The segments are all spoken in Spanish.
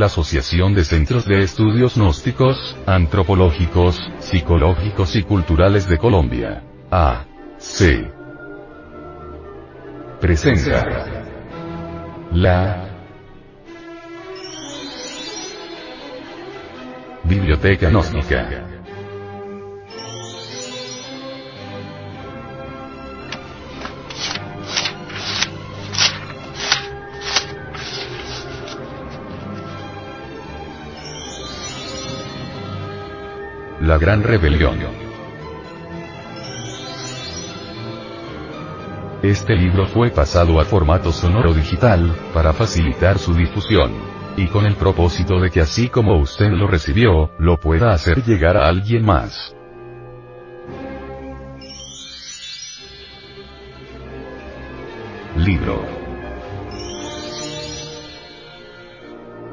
la Asociación de Centros de Estudios Gnósticos, Antropológicos, Psicológicos y Culturales de Colombia. A. C. Presenta. La. Biblioteca Gnóstica. La Gran Rebelión. Este libro fue pasado a formato sonoro digital, para facilitar su difusión. Y con el propósito de que así como usted lo recibió, lo pueda hacer llegar a alguien más. Libro.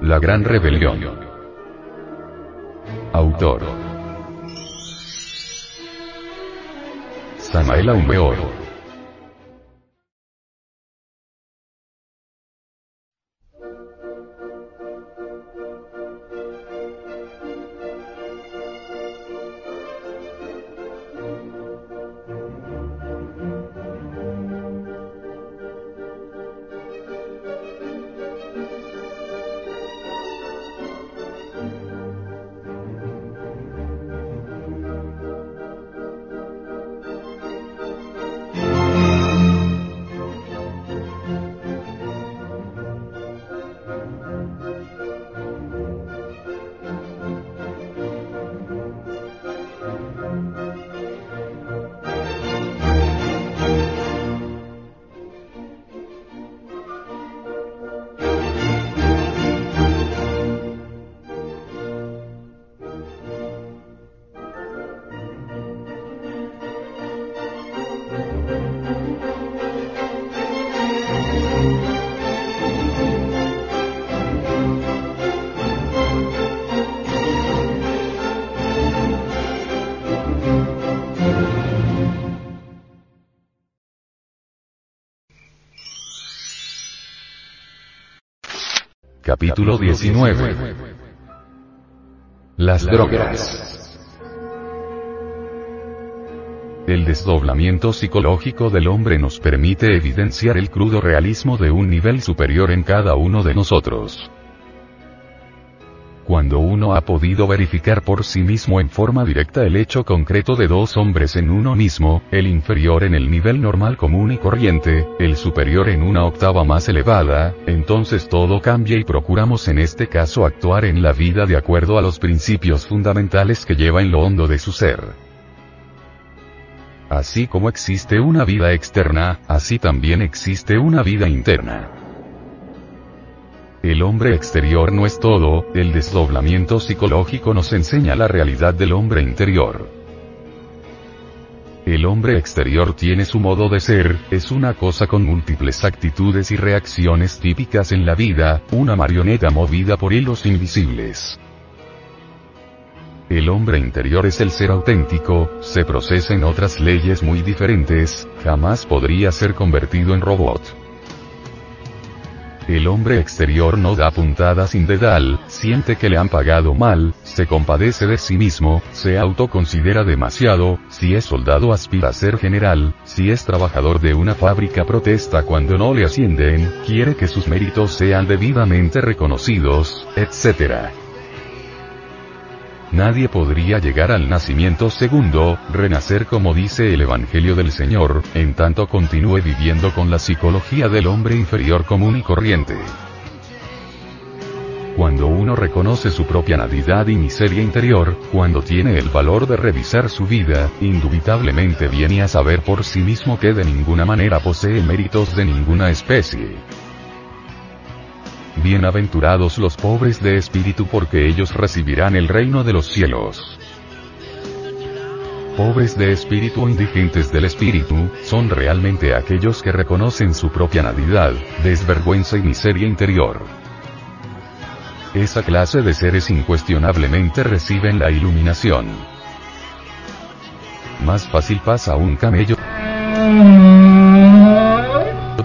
La Gran Rebelión. Autor. Samael Aumeor. Capítulo 19. Las drogas. El desdoblamiento psicológico del hombre nos permite evidenciar el crudo realismo de un nivel superior en cada uno de nosotros. Cuando uno ha podido verificar por sí mismo en forma directa el hecho concreto de dos hombres en uno mismo, el inferior en el nivel normal común y corriente, el superior en una octava más elevada, entonces todo cambia y procuramos en este caso actuar en la vida de acuerdo a los principios fundamentales que lleva en lo hondo de su ser. Así como existe una vida externa, así también existe una vida interna. El hombre exterior no es todo, el desdoblamiento psicológico nos enseña la realidad del hombre interior. El hombre exterior tiene su modo de ser, es una cosa con múltiples actitudes y reacciones típicas en la vida, una marioneta movida por hilos invisibles. El hombre interior es el ser auténtico, se procesa en otras leyes muy diferentes, jamás podría ser convertido en robot. El hombre exterior no da puntada sin dedal, siente que le han pagado mal, se compadece de sí mismo, se autoconsidera demasiado, si es soldado aspira a ser general, si es trabajador de una fábrica protesta cuando no le ascienden, quiere que sus méritos sean debidamente reconocidos, etc. Nadie podría llegar al nacimiento segundo, renacer como dice el Evangelio del Señor, en tanto continúe viviendo con la psicología del hombre inferior común y corriente. Cuando uno reconoce su propia nadidad y miseria interior, cuando tiene el valor de revisar su vida, indubitablemente viene a saber por sí mismo que de ninguna manera posee méritos de ninguna especie. Bienaventurados los pobres de espíritu porque ellos recibirán el reino de los cielos. Pobres de espíritu o indigentes del espíritu, son realmente aquellos que reconocen su propia nadidad, desvergüenza y miseria interior. Esa clase de seres incuestionablemente reciben la iluminación. Más fácil pasa un camello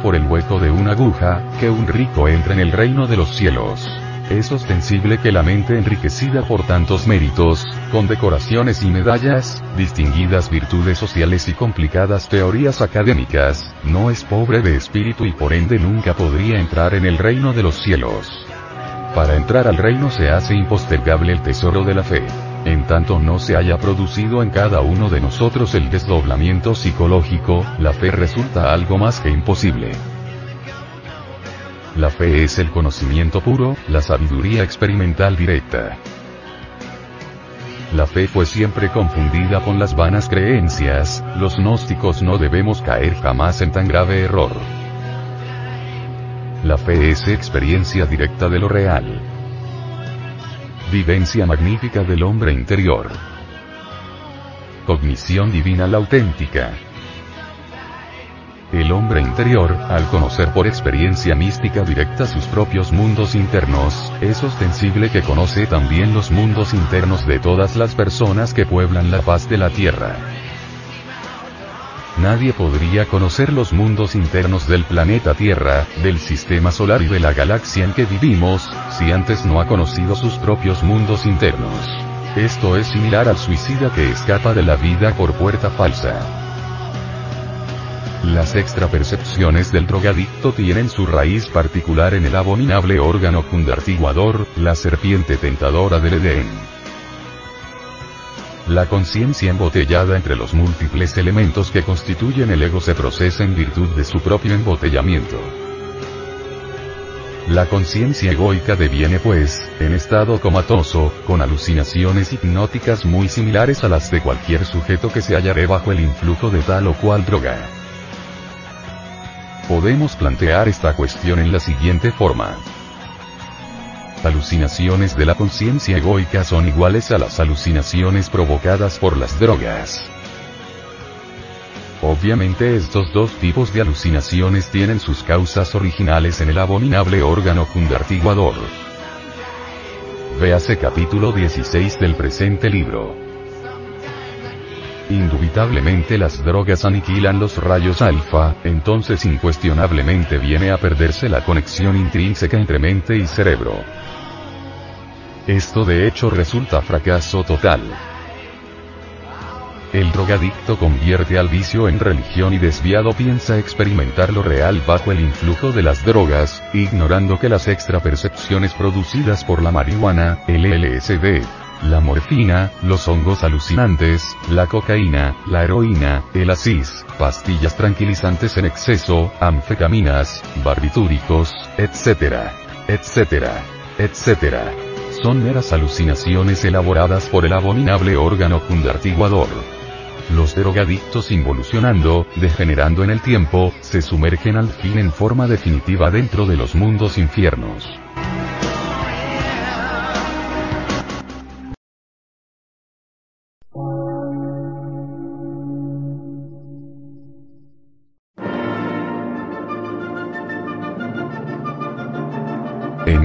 por el hueco de una aguja, que un rico entra en el reino de los cielos. Es ostensible que la mente enriquecida por tantos méritos, con decoraciones y medallas, distinguidas virtudes sociales y complicadas teorías académicas, no es pobre de espíritu y por ende nunca podría entrar en el reino de los cielos. Para entrar al reino se hace impostergable el tesoro de la fe. En tanto no se haya producido en cada uno de nosotros el desdoblamiento psicológico, la fe resulta algo más que imposible. La fe es el conocimiento puro, la sabiduría experimental directa. La fe fue siempre confundida con las vanas creencias, los gnósticos no debemos caer jamás en tan grave error. La fe es experiencia directa de lo real. Vivencia magnífica del hombre interior. Cognición divina la auténtica. El hombre interior, al conocer por experiencia mística directa sus propios mundos internos, es ostensible que conoce también los mundos internos de todas las personas que pueblan la paz de la tierra. Nadie podría conocer los mundos internos del planeta Tierra, del sistema solar y de la galaxia en que vivimos, si antes no ha conocido sus propios mundos internos. Esto es similar al suicida que escapa de la vida por puerta falsa. Las extrapercepciones del drogadicto tienen su raíz particular en el abominable órgano cundartiguador, la serpiente tentadora del Edén. La conciencia embotellada entre los múltiples elementos que constituyen el ego se procesa en virtud de su propio embotellamiento. La conciencia egoica deviene pues, en estado comatoso, con alucinaciones hipnóticas muy similares a las de cualquier sujeto que se hallaré bajo el influjo de tal o cual droga. Podemos plantear esta cuestión en la siguiente forma alucinaciones de la conciencia egoica son iguales a las alucinaciones provocadas por las drogas. Obviamente estos dos tipos de alucinaciones tienen sus causas originales en el abominable órgano cundartiguador. Véase capítulo 16 del presente libro. Indubitablemente las drogas aniquilan los rayos alfa, entonces incuestionablemente viene a perderse la conexión intrínseca entre mente y cerebro. Esto de hecho resulta fracaso total. El drogadicto convierte al vicio en religión y desviado piensa experimentar lo real bajo el influjo de las drogas, ignorando que las extrapercepciones producidas por la marihuana, el LSD, la morfina, los hongos alucinantes, la cocaína, la heroína, el asis, pastillas tranquilizantes en exceso, anfetaminas, barbitúricos, etc. etc. etc son meras alucinaciones elaboradas por el abominable órgano cundartiguador. Los drogadictos involucionando, degenerando en el tiempo, se sumergen al fin en forma definitiva dentro de los mundos infiernos.